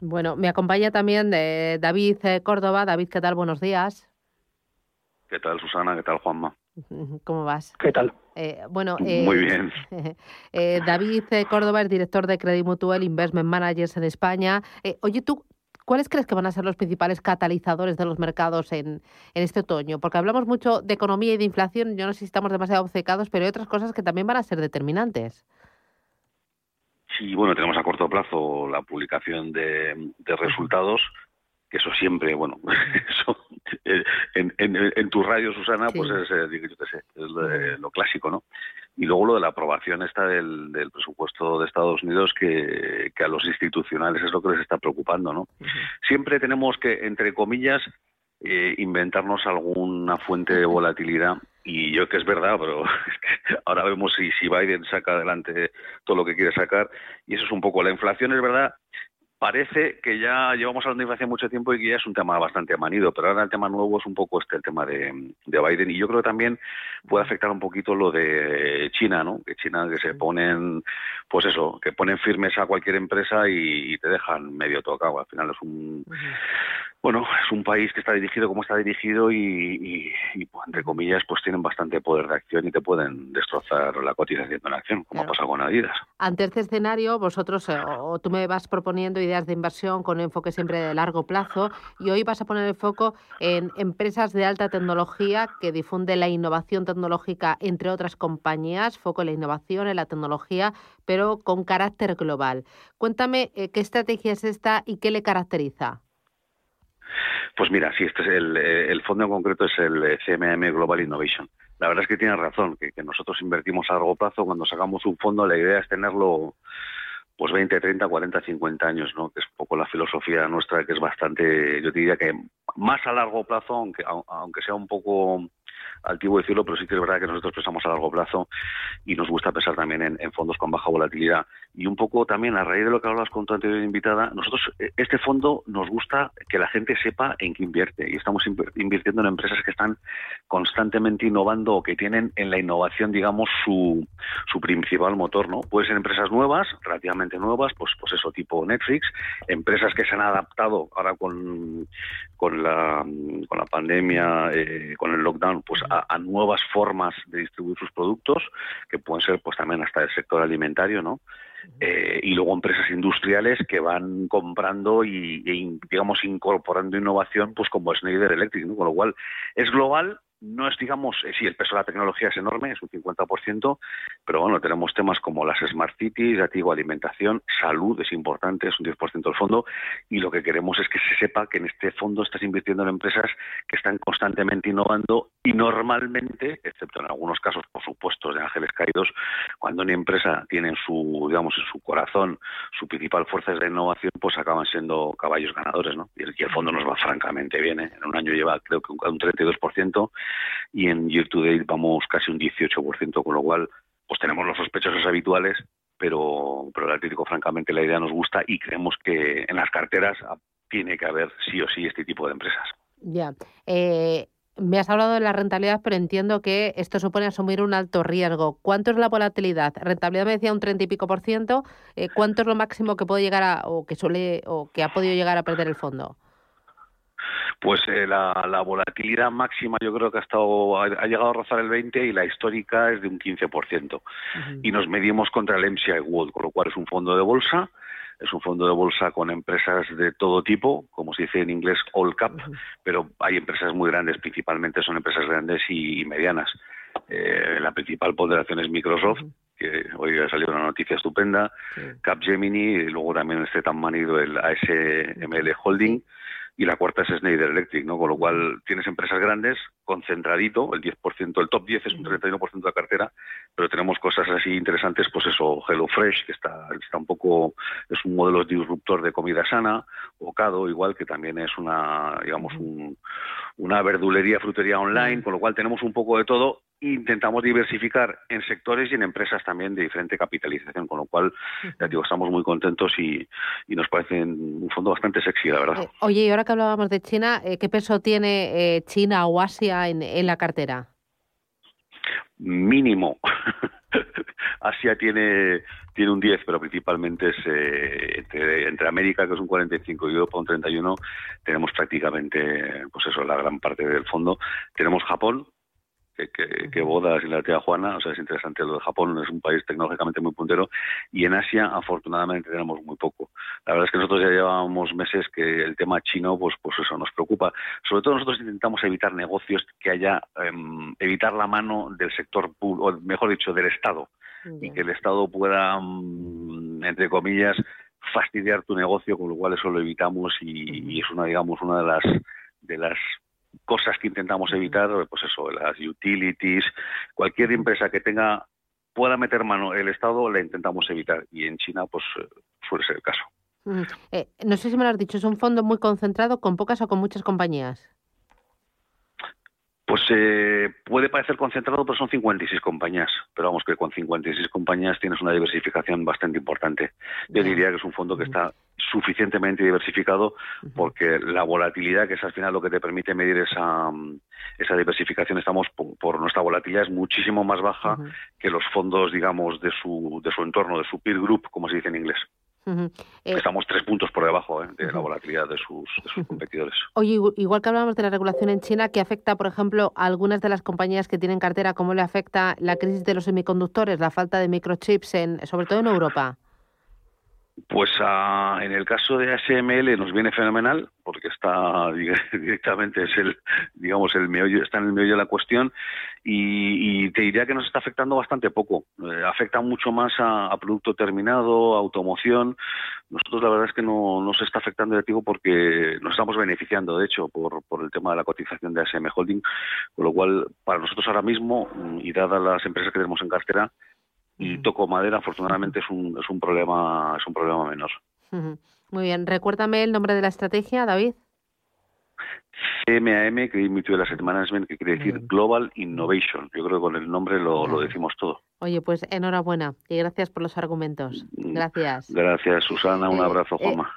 Bueno, me acompaña también eh, David eh, Córdoba. David, ¿qué tal? Buenos días. ¿Qué tal, Susana? ¿Qué tal, Juanma? ¿Cómo vas? ¿Qué tal? Eh, bueno, muy bien. David Córdoba es director de Credit Mutual Investment Managers en España. oye, tú, ¿cuáles crees que van a ser los principales catalizadores de los mercados en, en este otoño? Porque hablamos mucho de economía y de inflación. Yo no sé si estamos demasiado obcecados, pero hay otras cosas que también van a ser determinantes. Sí, bueno, tenemos a corto plazo la publicación de, resultados, que eso siempre, bueno, eso eh, en, en, tu radio, Susana, pues es, eh, yo sé, es lo, clásico, ¿no? Y luego lo de la aprobación esta del, presupuesto de Estados Unidos, que, que, a los institucionales es lo que les está preocupando, ¿no? Siempre tenemos que, entre comillas, eh, inventarnos alguna fuente de volatilidad y yo que es verdad, pero ahora vemos si, si Biden saca adelante todo lo que quiere sacar y eso es un poco la inflación, es verdad. Parece que ya llevamos hablando de inflación mucho tiempo y que ya es un tema bastante manido, pero ahora el tema nuevo es un poco este, el tema de, de Biden. Y yo creo que también puede afectar un poquito lo de China, ¿no? Que China que se ponen, pues eso, que ponen firmes a cualquier empresa y, te dejan medio tocado. Al final es un, bueno, es un país que está dirigido como está dirigido y, pues, entre comillas, pues tienen bastante poder de acción y te pueden destrozar la cotización de la acción, como ha pasado con Adidas. Ante este escenario, vosotros eh, o tú me vas proponiendo ideas de inversión con enfoque siempre de largo plazo y hoy vas a poner el foco en empresas de alta tecnología que difunden la innovación tecnológica entre otras compañías, foco en la innovación, en la tecnología, pero con carácter global. Cuéntame eh, qué estrategia es esta y qué le caracteriza. Pues mira, sí, este es el, eh, fondo en concreto es el CMM Global Innovation. La verdad es que tiene razón, que, nosotros invertimos a largo plazo. Cuando sacamos un fondo, la idea es tenerlo pues 20, 30, 40, 50 años, ¿no? Que es un poco la filosofía nuestra, que es bastante, yo diría que más a largo plazo, aunque, aunque sea un poco altivo decirlo, pero sí que es verdad que nosotros pensamos a largo plazo y nos gusta pensar también en, fondos con baja volatilidad. Y un poco también, a raíz de lo que hablabas con tu anterior invitada, nosotros, eh, este fondo nos gusta que la gente sepa en qué invierte y estamos invirtiendo en empresas que están constantemente innovando o que tienen en la innovación, digamos, su, su principal motor, ¿no? Pueden ser empresas nuevas, relativamente nuevas, pues, pues eso, tipo Netflix, empresas que se han adaptado ahora con, con, la, con la pandemia, eh, con el lockdown, pues a, nuevas formas de distribuir sus productos, que pueden ser pues también hasta el sector alimentario, ¿no? Eh, y luego empresas industriales que van comprando y, e, digamos incorporando innovación pues como Schneider Electric, con lo cual es global no es, digamos, eh, sí, el peso de la tecnología es enorme, es un 50%, pero bueno, tenemos temas como las Smart Cities, digo, alimentación, salud es importante, es un 10% del fondo, y lo que queremos es que se sepa que en este fondo estás invirtiendo en empresas que están constantemente innovando y normalmente, excepto en algunos casos, por supuesto, de ángeles caídos, cuando una empresa tiene en su, digamos, en su corazón su principal fuerza de innovación, pues acaban siendo caballos ganadores, ¿no? Y el, fondo nos va francamente bien, ¿eh? En un año lleva, creo que un 32%, y en year to date vamos casi un 18%, con lo cual pues tenemos los sospechosos habituales, pero, pero el Atlético francamente la idea nos gusta y creemos que en las carteras tiene que haber sí o sí este tipo de empresas. Ya. Eh, me has hablado de la rentabilidad, pero entiendo que esto supone asumir un alto riesgo. ¿Cuánto es la volatilidad? Rentabilidad me decía un 30 y pico por ciento. Eh, ¿Cuánto es lo máximo que puede llegar a, o que suele, o que ha podido llegar a perder el fondo? Pues eh, la, volatilidad máxima yo creo que ha estado ha, llegado a rozar el 20 y la histórica es de un 15%. Y nos medimos contra el MSCI World, con lo cual es un fondo de bolsa, es un fondo de bolsa con empresas de todo tipo, como se dice en inglés all cap, pero hay empresas muy grandes, principalmente son empresas grandes y, medianas. Eh, la principal ponderación es Microsoft, que hoy ha salido una noticia estupenda, Capgemini, y luego también este tan manido el ASML Holding y la cuarta es Schneider Electric, ¿no? Con lo cual tienes empresas grandes, concentradito, el 10%, el top 10 es un 31% de la cartera, pero tenemos cosas así interesantes, pues eso, HelloFresh, que está, está un poco, es un modelo disruptor de comida sana, Ocado, igual, que también es una, digamos, una verdulería, frutería online, con lo cual tenemos un poco de todo intentamos diversificar en sectores y en empresas también de diferente capitalización, con lo cual, ya digo, estamos muy contentos y, nos parece un fondo bastante sexy, la verdad. Eh, oye, y ahora que hablábamos de China, eh, ¿qué peso tiene eh, China o Asia en, en la cartera? Mínimo. Asia tiene tiene un 10, pero principalmente es entre, entre, América, que es un 45, y Europa un 31, tenemos prácticamente, pues eso, la gran parte del fondo. Tenemos Japón, que, que, bodas y la tía Juana, o sea, es interesante lo de Japón, es un país tecnológicamente muy puntero, y en Asia, afortunadamente, tenemos muy poco. La verdad es que nosotros ya llevábamos meses que el tema chino, pues, pues eso nos preocupa. Sobre todo nosotros intentamos evitar negocios que haya, em, evitar la mano del sector, o mejor dicho, del Estado, y que el Estado pueda, mm, entre comillas, fastidiar tu negocio, con lo cual eso lo evitamos y, y es una, digamos, una de las de las cosas que intentamos evitar, pues eso, las utilities, cualquier empresa que tenga pueda meter mano el Estado la intentamos evitar y en China pues eh, suele ser el caso. Eh, no sé si me lo has dicho, es un fondo muy concentrado con pocas o con muchas compañías. Pues eh, puede parecer concentrado, pero son 56 compañías. Pero vamos, que con 56 compañías tienes una diversificación bastante importante. Yo diría que es un fondo que está suficientemente diversificado porque la volatilidad, que es al final lo que te permite medir esa, esa diversificación, estamos por, nuestra volatilidad es muchísimo más baja que los fondos, digamos, de su, de su entorno, de su peer group, como se dice en inglés. Eh, Estamos tres puntos por debajo eh, de la volatilidad de sus, competidores. Oye, igual que hablamos de la regulación en China, ¿qué afecta, por ejemplo, a algunas de las compañías que tienen cartera? ¿Cómo le afecta la crisis de los semiconductores, la falta de microchips, en, sobre todo en Europa? Pues ah, en el caso de ASML nos viene fenomenal porque está directamente es el digamos el meollo está en el meollo de la cuestión y, te diría que nos está afectando bastante poco. Eh, afecta mucho más a, producto terminado automoción. Nosotros la verdad es que no nos está afectando negativo porque nos estamos beneficiando de hecho por, por el tema de la cotización de ASM Holding con lo cual para nosotros ahora mismo y dadas las empresas que tenemos en cartera y toco madera, afortunadamente es un, es un problema es un problema menor. Muy bien, recuérdame el nombre de la estrategia, David. CMAM, que Mutual Asset Management, que quiere decir Global Innovation. Yo creo que con el nombre lo, lo, decimos todo. Oye, pues enhorabuena y gracias por los argumentos. Mm, gracias. Gracias, Susana. Un eh, abrazo, eh, Juanma.